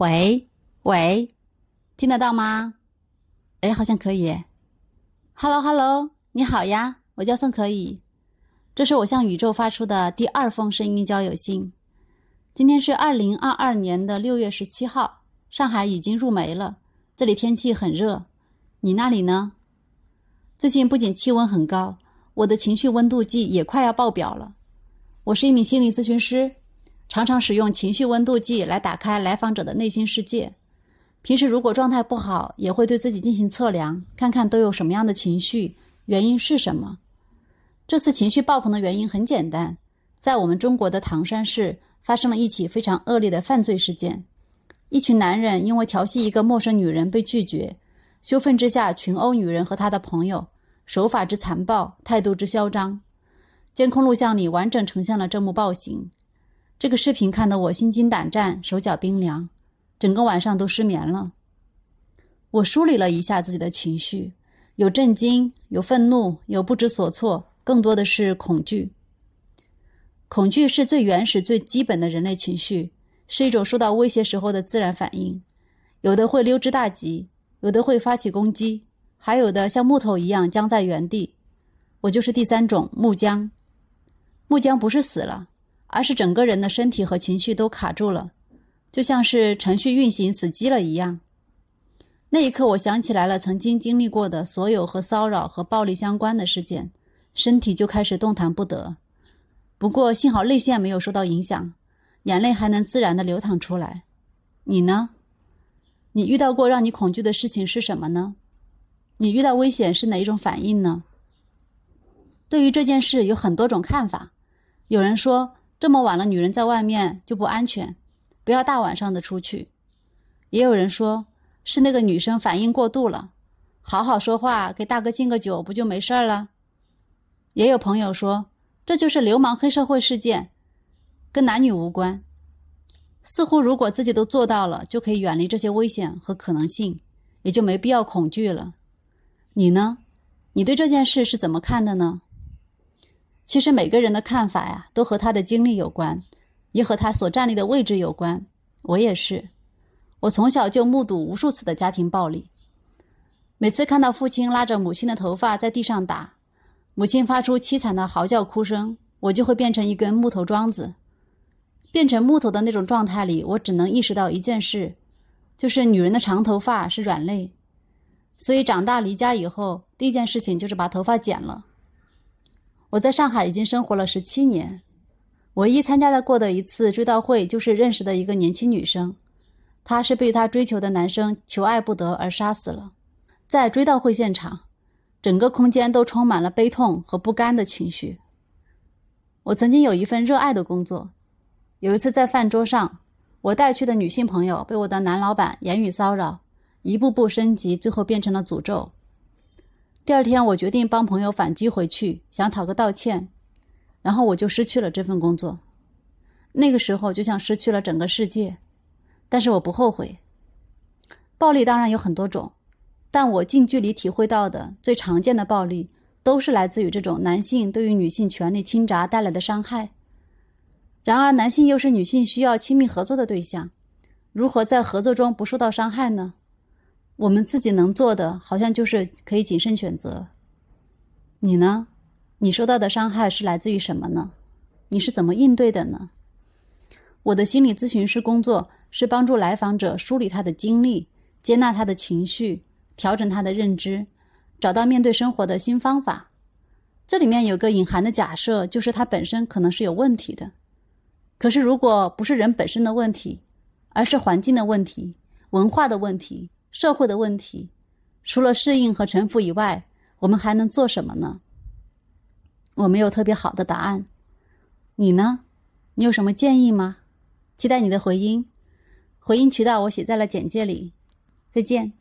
喂喂，听得到吗？哎，好像可以。Hello Hello，你好呀，我叫宋可以。这是我向宇宙发出的第二封声音交友信。今天是二零二二年的六月十七号，上海已经入梅了，这里天气很热。你那里呢？最近不仅气温很高，我的情绪温度计也快要爆表了。我是一名心理咨询师。常常使用情绪温度计来打开来访者的内心世界。平时如果状态不好，也会对自己进行测量，看看都有什么样的情绪，原因是什么。这次情绪爆棚的原因很简单，在我们中国的唐山市发生了一起非常恶劣的犯罪事件。一群男人因为调戏一个陌生女人被拒绝，羞愤之下群殴女人和她的朋友，手法之残暴，态度之嚣张。监控录像里完整呈现了这幕暴行。这个视频看得我心惊胆战、手脚冰凉，整个晚上都失眠了。我梳理了一下自己的情绪，有震惊，有愤怒，有不知所措，更多的是恐惧。恐惧是最原始、最基本的人类情绪，是一种受到威胁时候的自然反应。有的会溜之大吉，有的会发起攻击，还有的像木头一样僵在原地。我就是第三种木僵。木僵不是死了。而是整个人的身体和情绪都卡住了，就像是程序运行死机了一样。那一刻，我想起来了曾经经历过的所有和骚扰和暴力相关的事件，身体就开始动弹不得。不过幸好泪腺没有受到影响，眼泪还能自然的流淌出来。你呢？你遇到过让你恐惧的事情是什么呢？你遇到危险是哪一种反应呢？对于这件事有很多种看法，有人说。这么晚了，女人在外面就不安全，不要大晚上的出去。也有人说是那个女生反应过度了，好好说话，给大哥敬个酒，不就没事了？也有朋友说这就是流氓黑社会事件，跟男女无关。似乎如果自己都做到了，就可以远离这些危险和可能性，也就没必要恐惧了。你呢？你对这件事是怎么看的呢？其实每个人的看法呀，都和他的经历有关，也和他所站立的位置有关。我也是，我从小就目睹无数次的家庭暴力。每次看到父亲拉着母亲的头发在地上打，母亲发出凄惨的嚎叫哭声，我就会变成一根木头桩子。变成木头的那种状态里，我只能意识到一件事，就是女人的长头发是软肋。所以长大离家以后，第一件事情就是把头发剪了。我在上海已经生活了十七年，唯一参加的过的一次追悼会，就是认识的一个年轻女生，她是被她追求的男生求爱不得而杀死了。在追悼会现场，整个空间都充满了悲痛和不甘的情绪。我曾经有一份热爱的工作，有一次在饭桌上，我带去的女性朋友被我的男老板言语骚扰，一步步升级，最后变成了诅咒。第二天，我决定帮朋友反击回去，想讨个道歉，然后我就失去了这份工作。那个时候就像失去了整个世界，但是我不后悔。暴力当然有很多种，但我近距离体会到的最常见的暴力，都是来自于这种男性对于女性权利侵占带来的伤害。然而，男性又是女性需要亲密合作的对象，如何在合作中不受到伤害呢？我们自己能做的，好像就是可以谨慎选择。你呢？你受到的伤害是来自于什么呢？你是怎么应对的呢？我的心理咨询师工作是帮助来访者梳理他的经历，接纳他的情绪，调整他的认知，找到面对生活的新方法。这里面有个隐含的假设，就是他本身可能是有问题的。可是，如果不是人本身的问题，而是环境的问题、文化的问题。社会的问题，除了适应和臣服以外，我们还能做什么呢？我没有特别好的答案。你呢？你有什么建议吗？期待你的回音。回音渠道我写在了简介里。再见。